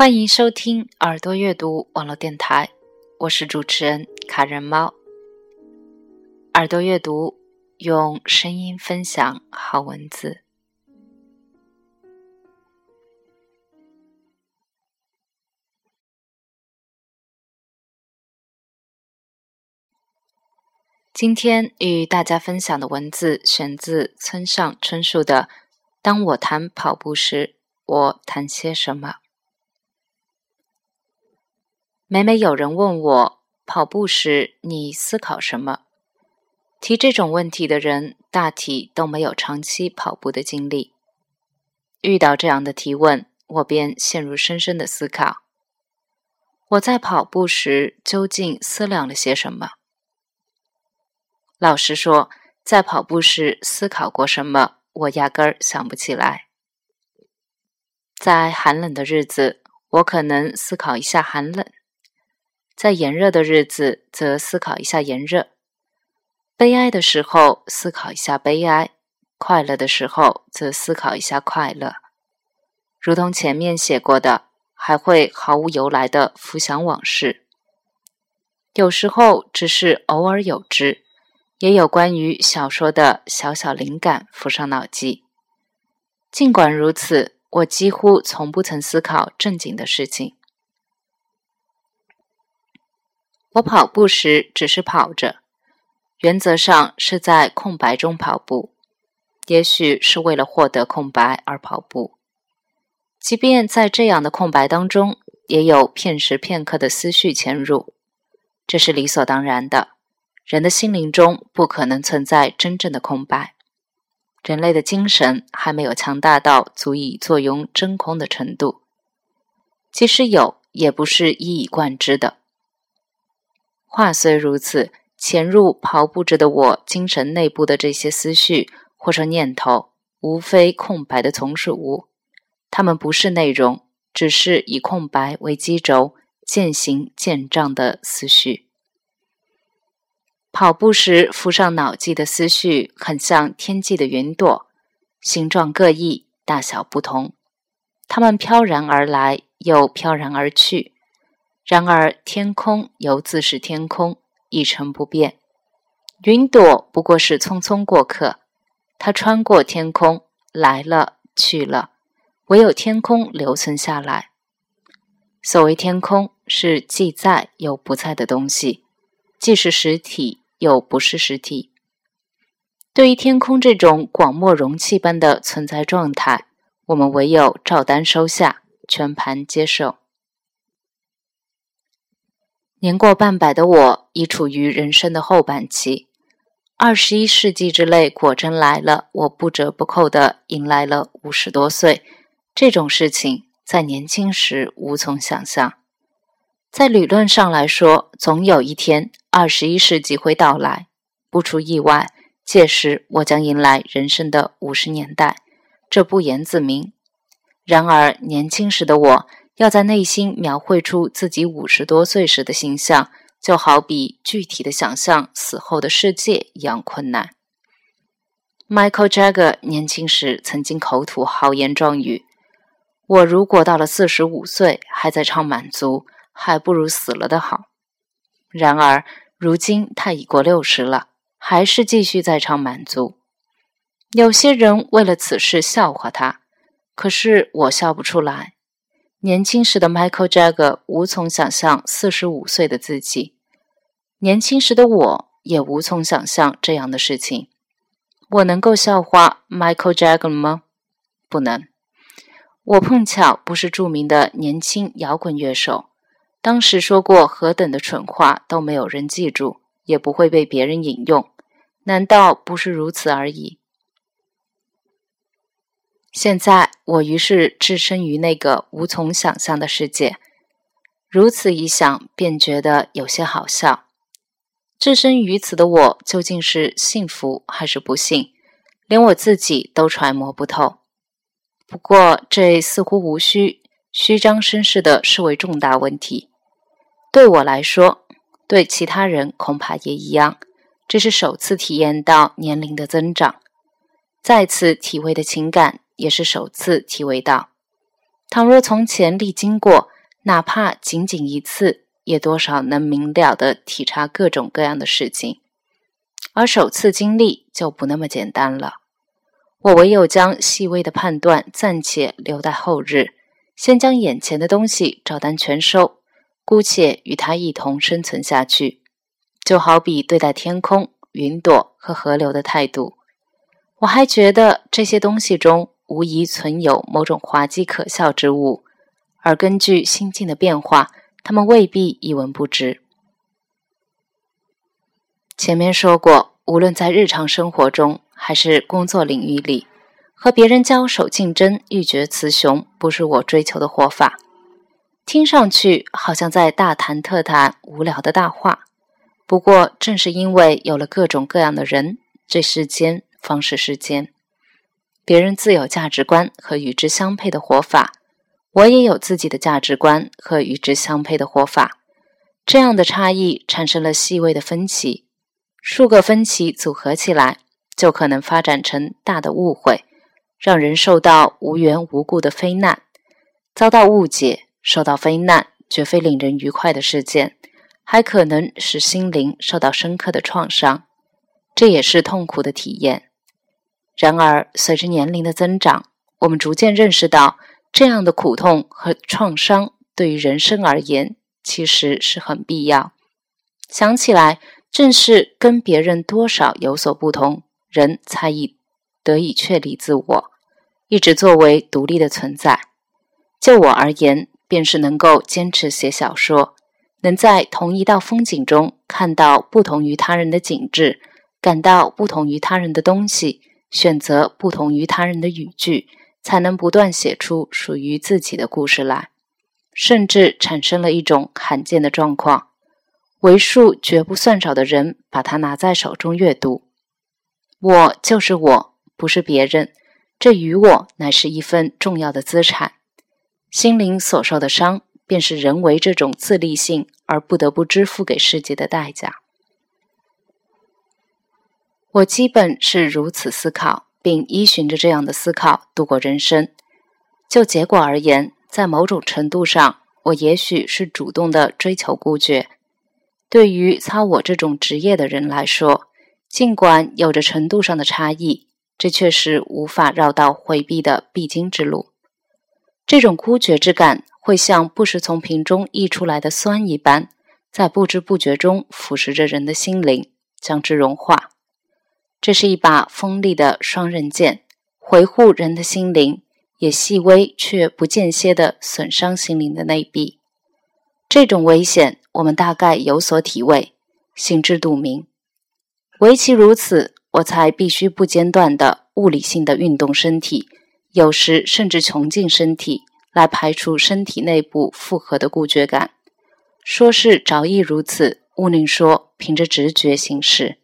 欢迎收听耳朵阅读网络电台，我是主持人卡人猫。耳朵阅读，用声音分享好文字。今天与大家分享的文字选自村上春树的《当我谈跑步时，我谈些什么》。每每有人问我跑步时你思考什么，提这种问题的人大体都没有长期跑步的经历。遇到这样的提问，我便陷入深深的思考：我在跑步时究竟思量了些什么？老实说，在跑步时思考过什么，我压根儿想不起来。在寒冷的日子，我可能思考一下寒冷。在炎热的日子，则思考一下炎热；悲哀的时候，思考一下悲哀；快乐的时候，则思考一下快乐。如同前面写过的，还会毫无由来的浮想往事。有时候只是偶尔有之，也有关于小说的小小灵感浮上脑际。尽管如此，我几乎从不曾思考正经的事情。我跑步时只是跑着，原则上是在空白中跑步，也许是为了获得空白而跑步。即便在这样的空白当中，也有片时片刻的思绪潜入，这是理所当然的。人的心灵中不可能存在真正的空白，人类的精神还没有强大到足以坐拥真空的程度，即使有，也不是一以贯之的。话虽如此，潜入跑步着的我精神内部的这些思绪或者念头，无非空白的从属物。它们不是内容，只是以空白为基轴，渐行渐胀的思绪。跑步时浮上脑际的思绪，很像天际的云朵，形状各异，大小不同。它们飘然而来，又飘然而去。然而，天空犹自是天空，一成不变。云朵不过是匆匆过客，它穿过天空，来了去了，唯有天空留存下来。所谓天空，是既在又不在的东西，既是实体又不是实体。对于天空这种广漠容器般的存在状态，我们唯有照单收下，全盘接受。年过半百的我，已处于人生的后半期。二十一世纪之泪果真来了，我不折不扣地迎来了五十多岁。这种事情在年轻时无从想象。在理论上来说，总有一天二十一世纪会到来，不出意外，届时我将迎来人生的五十年代，这不言自明。然而年轻时的我。要在内心描绘出自己五十多岁时的形象，就好比具体的想象死后的世界一样困难。Michael Jagger 年轻时曾经口吐豪言壮语：“我如果到了四十五岁还在唱满足，还不如死了的好。”然而，如今他已过六十了，还是继续在唱满足。有些人为了此事笑话他，可是我笑不出来。年轻时的 Michael Jagger 无从想象四十五岁的自己，年轻时的我也无从想象这样的事情。我能够笑话 Michael Jagger 吗？不能。我碰巧不是著名的年轻摇滚乐手，当时说过何等的蠢话都没有人记住，也不会被别人引用。难道不是如此而已？现在，我于是置身于那个无从想象的世界。如此一想，便觉得有些好笑。置身于此的我，究竟是幸福还是不幸，连我自己都揣摩不透。不过，这似乎无需虚张声势的视为重大问题。对我来说，对其他人恐怕也一样。这是首次体验到年龄的增长，再次体会的情感。也是首次体味到，倘若从前历经过，哪怕仅仅一次，也多少能明了的体察各种各样的事情。而首次经历就不那么简单了。我唯有将细微的判断暂且留待后日，先将眼前的东西照单全收，姑且与它一同生存下去。就好比对待天空、云朵和河流的态度，我还觉得这些东西中无疑存有某种滑稽可笑之物，而根据心境的变化，他们未必一文不值。前面说过，无论在日常生活中还是工作领域里，和别人交手竞争、欲决雌雄，不是我追求的活法。听上去好像在大谈特谈无聊的大话。不过，正是因为有了各种各样的人，这世间方是世间。别人自有价值观和与之相配的活法，我也有自己的价值观和与之相配的活法。这样的差异产生了细微的分歧，数个分歧组合起来，就可能发展成大的误会，让人受到无缘无故的非难，遭到误解。受到非难，绝非令人愉快的事件。还可能使心灵受到深刻的创伤，这也是痛苦的体验。然而，随着年龄的增长，我们逐渐认识到，这样的苦痛和创伤对于人生而言其实是很必要。想起来，正是跟别人多少有所不同，人才以得以确立自我，一直作为独立的存在。就我而言，便是能够坚持写小说。能在同一道风景中看到不同于他人的景致，感到不同于他人的东西，选择不同于他人的语句，才能不断写出属于自己的故事来。甚至产生了一种罕见的状况：为数绝不算少的人把它拿在手中阅读。我就是我，不是别人。这与我乃是一份重要的资产。心灵所受的伤。便是人为这种自立性而不得不支付给世界的代价。我基本是如此思考，并依循着这样的思考度过人生。就结果而言，在某种程度上，我也许是主动的追求孤绝。对于操我这种职业的人来说，尽管有着程度上的差异，这却是无法绕道回避的必经之路。这种孤绝之感。会像不时从瓶中溢出来的酸一般，在不知不觉中腐蚀着人的心灵，将之融化。这是一把锋利的双刃剑，维护人的心灵，也细微却不间歇地损伤心灵的内壁。这种危险，我们大概有所体味，心知肚明。唯其如此，我才必须不间断地物理性的运动身体，有时甚至穷尽身体。来排除身体内部负荷的固绝感。说是着意如此，勿宁说凭着直觉行事。